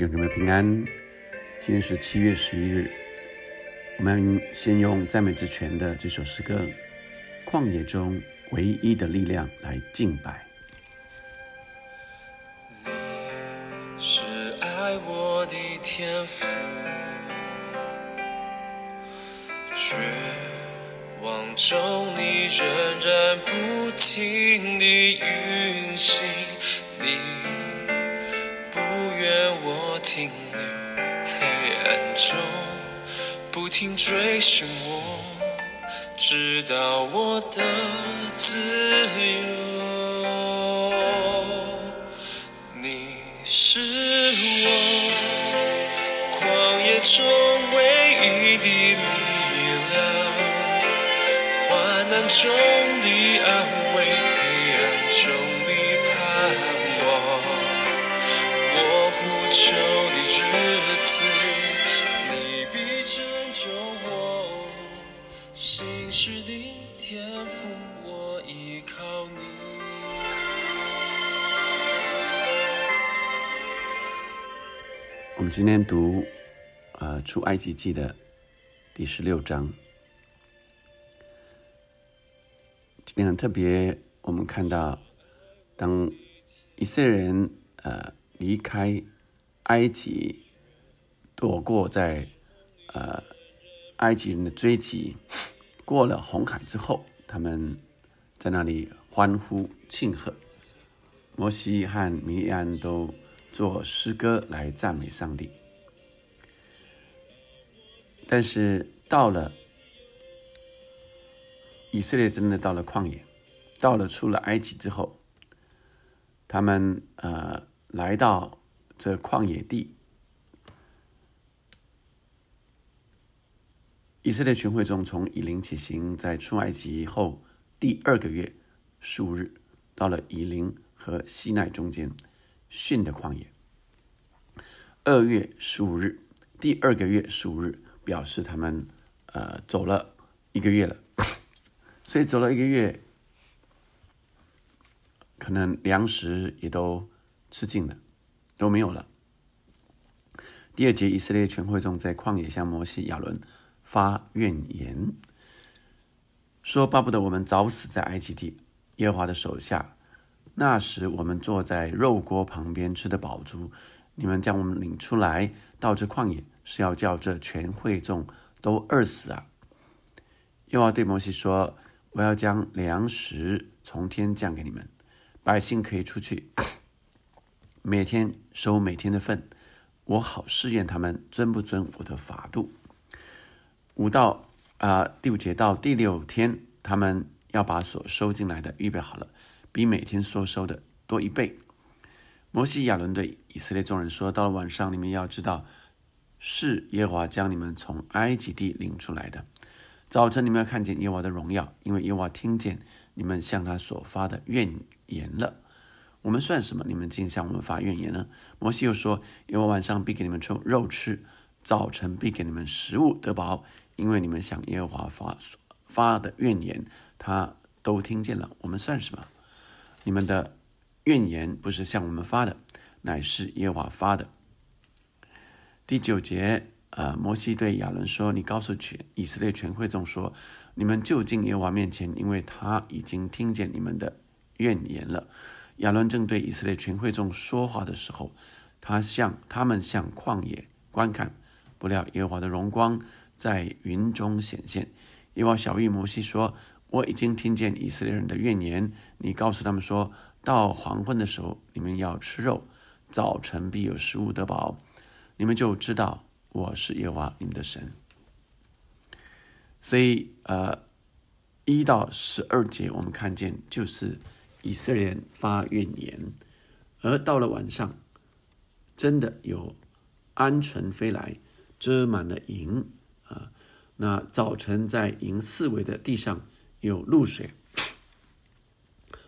兄姊妹平安，今天是七月十一日。我们先用赞美之泉的这首诗歌《旷野中唯一的力量》来敬拜。你是爱我的天赋，绝望中你仍然不停地运行，你不愿我停留黑暗中，不停追寻我，直到我的自由。你是我旷野中唯一的力量，患难中的安慰，黑暗中日子，你必拯救我。心事的天赋，我依靠你。我们今天读呃出埃及记的第十六章。今天很特别，我们看到当以色列人呃离开埃及，躲过在呃埃及人的追击，过了红海之后，他们在那里欢呼庆贺。摩西和米利安都做诗歌来赞美上帝。但是到了以色列，真的到了旷野，到了出了埃及之后，他们呃来到这旷野地，以色列全会众从以林起行，在出埃及后第二个月数日，到了以林和西奈中间逊的旷野。二月十五日，第二个月十五日，表示他们呃走了一个月了，所以走了一个月，可能粮食也都吃尽了，都没有了。第二节，以色列全会众在旷野向摩西、亚伦发怨言，说：“巴不得我们早死在埃及地，耶华的手下。那时我们坐在肉锅旁边吃的饱足，你们将我们领出来到这旷野，是要叫这全会众都饿死啊！”耶和华对摩西说：“我要将粮食从天降给你们，百姓可以出去，每天收每天的份。”我好试验他们遵不遵我的法度。五到啊、第五节到第六天，他们要把所收进来的预备好了，比每天所收的多一倍。摩西亚伦对以色列众人说：“到了晚上，你们要知道，是耶和华将你们从埃及地领出来的。早晨你们要看见耶和华的荣耀，因为耶和华听见你们向他所发的怨言了。”我们算什么？你们竟向我们发怨言呢？摩西又说：“因为晚上必给你们出肉吃，早晨必给你们食物得饱，因为你们向耶和华发发的怨言，他都听见了。我们算什么？你们的怨言不是向我们发的，乃是耶和华发的。”第九节，呃，摩西对亚伦说：“你告诉全以色列全会众说，你们就近耶和华面前，因为他已经听见你们的怨言了。”亚伦正对以色列全会众说话的时候，他向他们向旷野观看，不料耶和华的荣光在云中显现。耶和华小谕摩西说：“我已经听见以色列人的怨言，你告诉他们说，到黄昏的时候，你们要吃肉，早晨必有食物得饱，你们就知道我是耶和华你们的神。”所以，呃，一到十二节我们看见就是。以色列人发怨言，而到了晚上，真的有鹌鹑飞来，遮满了营啊。那早晨在营四围的地上有露水，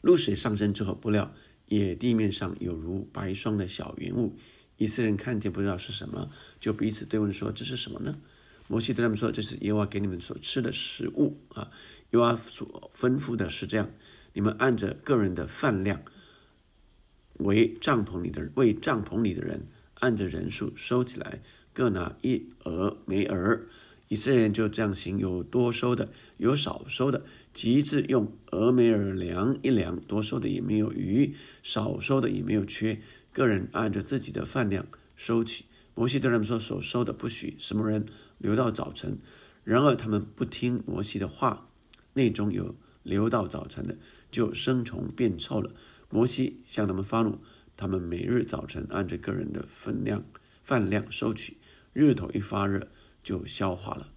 露水上升之后，不料野地面上有如白霜的小云雾。以色列人看见不知道是什么，就彼此对问说：“这是什么呢？”摩西对他们说：“这是耶和华给你们所吃的食物啊。耶和华所吩咐的是这样。”你们按着个人的饭量，为帐篷里的为帐篷里的人按着人数收起来，各拿一俄梅尔。以色列人就这样行，有多收的，有少收的，极致用俄梅尔量一量，多收的也没有余，少收的也没有缺，个人按着自己的饭量收取。摩西对他们说：“所收的不许什么人留到早晨。”然而他们不听摩西的话，内中有留到早晨的，就生虫变臭了。摩西向他们发怒，他们每日早晨按着个人的分量饭量收取，日头一发热。就消化了。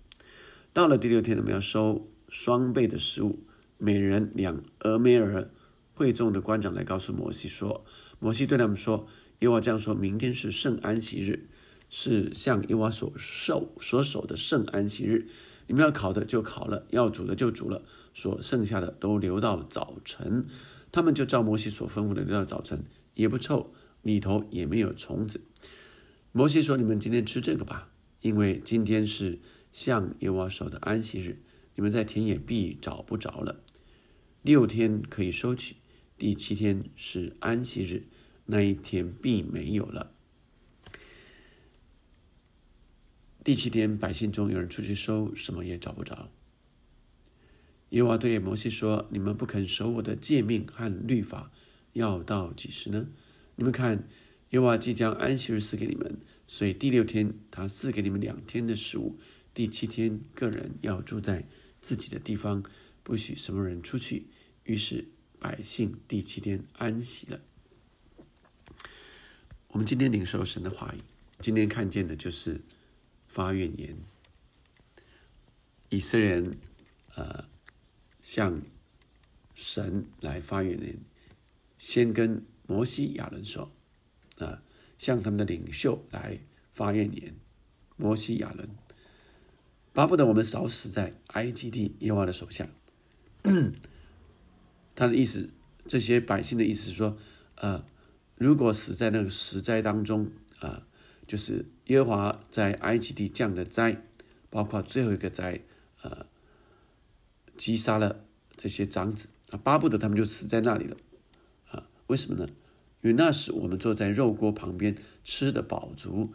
到了第六天，他们要收双倍的食物，每人两俄梅尔。会众的官长来告诉摩西说：“摩西对他们说，耶和华这样说：明天是圣安息日，是向耶和所受所守的圣安息日。你们要烤的就烤了，要煮的就煮了，所剩下的都留到早晨。他们就照摩西所吩咐的留到早晨，也不臭，里头也没有虫子。摩西说：你们今天吃这个吧。”因为今天是向耶和华守的安息日，你们在田野必找不着了。六天可以收取，第七天是安息日，那一天必没有了。第七天，百姓中有人出去收，什么也找不着。耶和华对摩西说：“你们不肯守我的诫命和律法，要到几时呢？你们看，耶和华即将安息日赐给你们。”所以第六天，他赐给你们两天的食物；第七天，个人要住在自己的地方，不许什么人出去。于是百姓第七天安息了。我们今天领受神的话语，今天看见的就是发怨言。以色列人，呃，向神来发怨言，先跟摩西、亚伦说，啊。向他们的领袖来发怨言，摩西亚伦，巴不得我们少死在埃及地耶和华的手下。他的意思，这些百姓的意思是说，呃，如果死在那个死灾当中，啊，就是耶和华在埃及地降的灾，包括最后一个灾，呃，击杀了这些长子，啊，巴不得他们就死在那里了，啊，为什么呢？因为那时我们坐在肉锅旁边吃的饱足，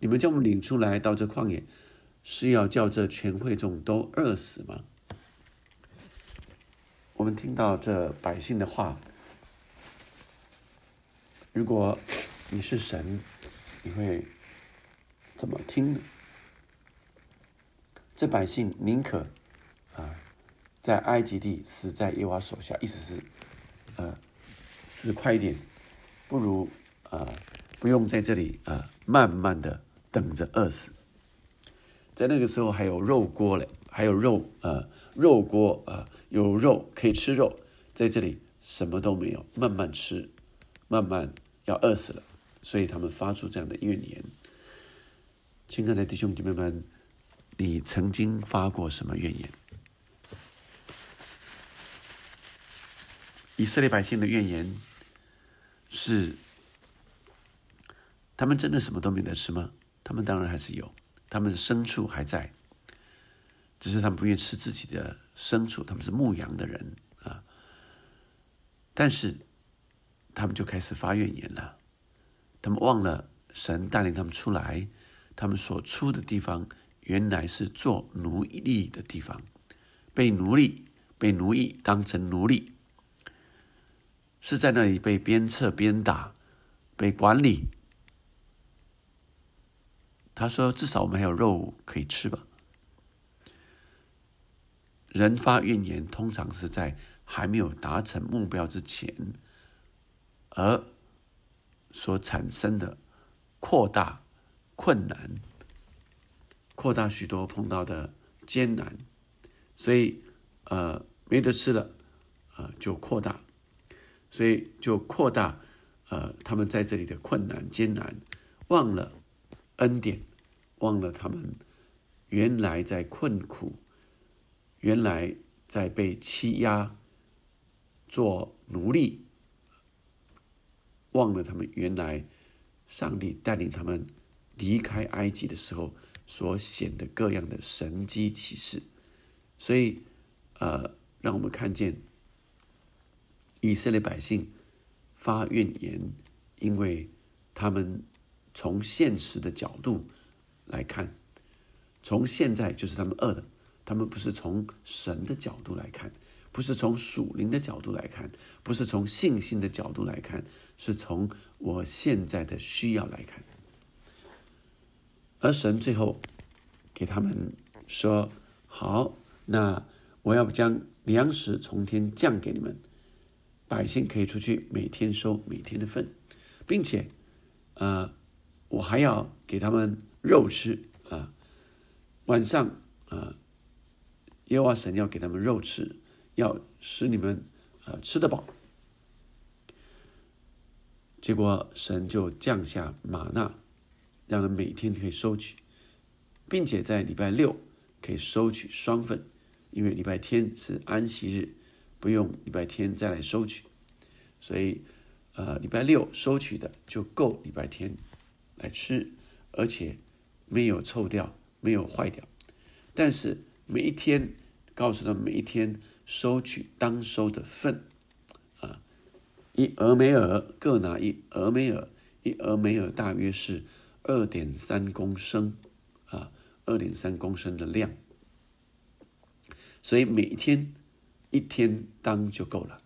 你们将我们领出来到这旷野，是要叫这全会众都饿死吗？我们听到这百姓的话，如果你是神，你会怎么听呢？这百姓宁可啊，在埃及地死在耶娃手下，意思是，呃，死快一点。不如啊，不用在这里啊，慢慢的等着饿死。在那个时候还有肉锅嘞，还有肉啊，肉锅啊，有肉可以吃肉。在这里什么都没有，慢慢吃，慢慢要饿死了。所以他们发出这样的怨言。亲爱的弟兄姐妹们，你曾经发过什么怨言？以色列百姓的怨言。是，他们真的什么都没得吃吗？他们当然还是有，他们的牲畜还在，只是他们不愿意吃自己的牲畜，他们是牧羊的人。啊。但是，他们就开始发怨言了，他们忘了神带领他们出来，他们所出的地方原来是做奴隶的地方，被奴隶、被奴役当成奴隶。是在那里被鞭策、鞭打、被管理。他说：“至少我们还有肉可以吃吧。”人发怨言，通常是在还没有达成目标之前，而所产生的扩大困难、扩大许多碰到的艰难，所以呃没得吃了，呃就扩大。所以就扩大，呃，他们在这里的困难艰难，忘了恩典，忘了他们原来在困苦，原来在被欺压做奴隶，忘了他们原来上帝带领他们离开埃及的时候所显的各样的神机启示，所以，呃，让我们看见。以色列百姓发怨言，因为他们从现实的角度来看，从现在就是他们恶的，他们不是从神的角度来看，不是从属灵的角度来看，不是从信心的角度来看，是从我现在的需要来看。而神最后给他们说：“好，那我要将粮食从天降给你们，百姓可以出去每天收每天的份，并且，呃，我还要给他们肉吃啊。晚上啊，耶和华神要给他们肉吃，要使你们呃吃得饱。结果神就降下玛纳。”让人每天可以收取，并且在礼拜六可以收取双份，因为礼拜天是安息日，不用礼拜天再来收取，所以，呃，礼拜六收取的就够礼拜天来吃，而且没有臭掉，没有坏掉。但是每一天告诉他每一天收取当收的份，啊，一俄梅尔各拿一俄梅尔，一俄梅尔大约是。二点三公升，啊，二点三公升的量，所以每一天一天当就够了，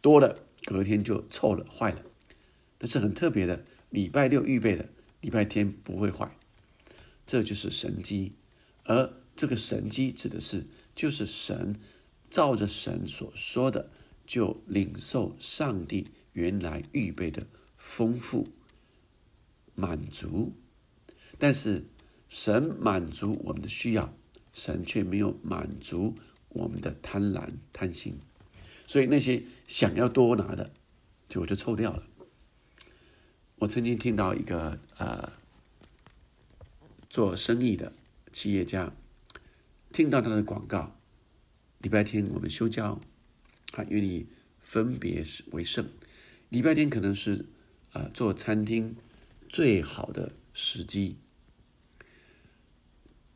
多了隔天就臭了坏了。但是很特别的，礼拜六预备的，礼拜天不会坏，这就是神机。而这个神机指的是，就是神照着神所说的，就领受上帝原来预备的丰富。满足，但是神满足我们的需要，神却没有满足我们的贪婪贪心，所以那些想要多拿的，就我就抽掉了。我曾经听到一个呃做生意的企业家，听到他的广告，礼拜天我们休假，他愿意分别为圣，礼拜天可能是呃做餐厅。最好的时机，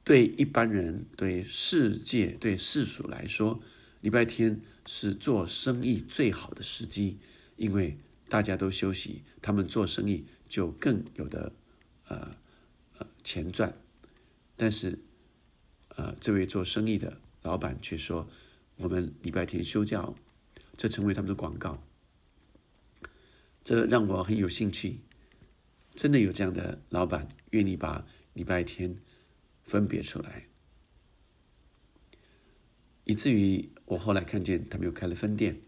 对一般人、对世界、对世俗来说，礼拜天是做生意最好的时机，因为大家都休息，他们做生意就更有的呃呃钱赚。但是，呃，这位做生意的老板却说，我们礼拜天休假，这成为他们的广告，这让我很有兴趣。真的有这样的老板愿意把礼拜天分别出来，以至于我后来看见他们又开了分店。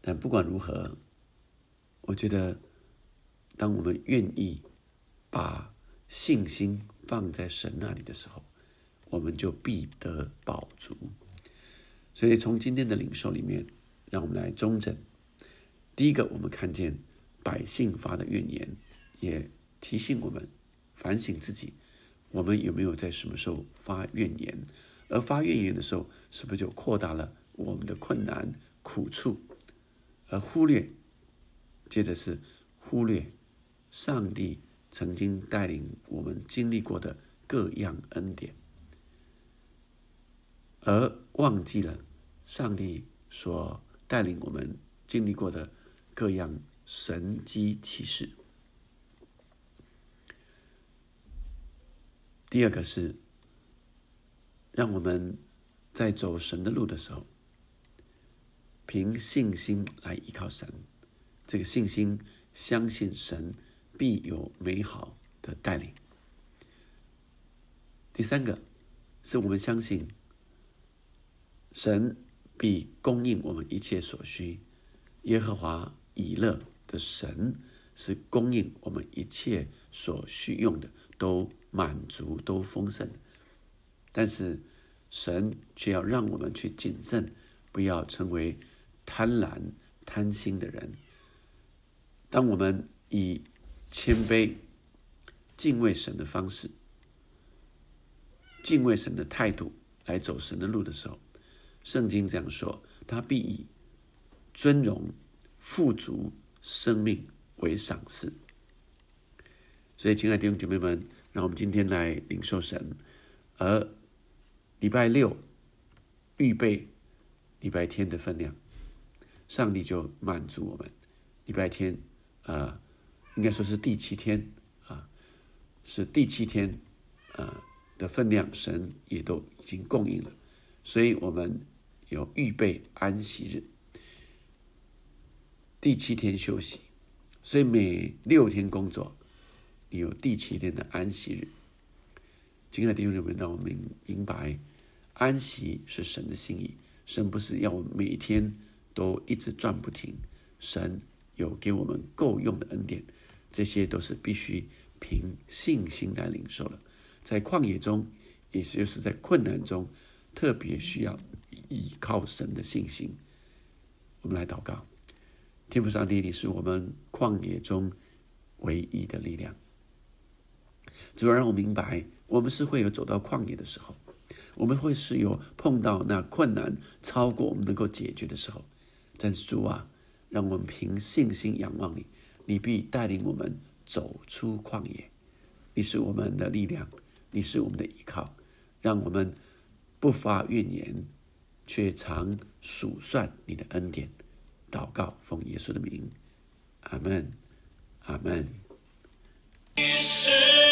但不管如何，我觉得，当我们愿意把信心放在神那里的时候，我们就必得饱足。所以从今天的领受里面，让我们来中整。第一个，我们看见。百姓发的怨言，也提醒我们反省自己：我们有没有在什么时候发怨言？而发怨言的时候，是不是就扩大了我们的困难苦处，而忽略？接着是忽略上帝曾经带领我们经历过的各样恩典，而忘记了上帝所带领我们经历过的各样。神机启示。第二个是，让我们在走神的路的时候，凭信心来依靠神。这个信心相信神必有美好的带领。第三个是我们相信神必供应我们一切所需。耶和华以勒。的神是供应我们一切所需用的，都满足，都丰盛。但是神却要让我们去谨慎，不要成为贪婪、贪心的人。当我们以谦卑、敬畏神的方式、敬畏神的态度来走神的路的时候，圣经这样说：他必以尊荣、富足。生命为赏赐，所以，亲爱的弟兄姐妹们，那我们今天来领受神。而礼拜六预备礼拜天的分量，上帝就满足我们。礼拜天，呃，应该说是第七天啊，是第七天，呃的分量，神也都已经供应了，所以我们有预备安息日，第七天休息，所以每六天工作，有第七天的安息日。亲爱的弟兄姊妹，让我们明白，安息是神的心意，神不是要我们每天都一直转不停，神有给我们够用的恩典。这些都是必须凭信心来领受的，在旷野中，也就是在困难中，特别需要依靠神的信心。我们来祷告，天父上帝，你是我们旷野中唯一的力量。主要让我明白，我们是会有走到旷野的时候，我们会是有碰到那困难超过我们能够解决的时候。但是主啊，让我们凭信心仰望你。你必带领我们走出旷野，你是我们的力量，你是我们的依靠，让我们不发怨言，却常数算你的恩典。祷告，奉耶稣的名，阿门，阿门。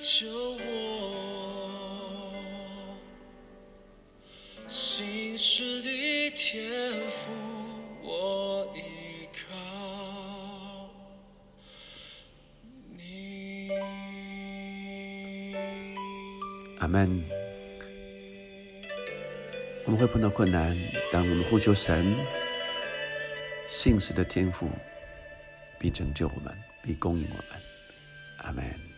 救我，心事的天赋我依靠你。阿门。我们会碰到困难，当我们呼求神，信实的天赋必拯救我们，必供应我们。阿门。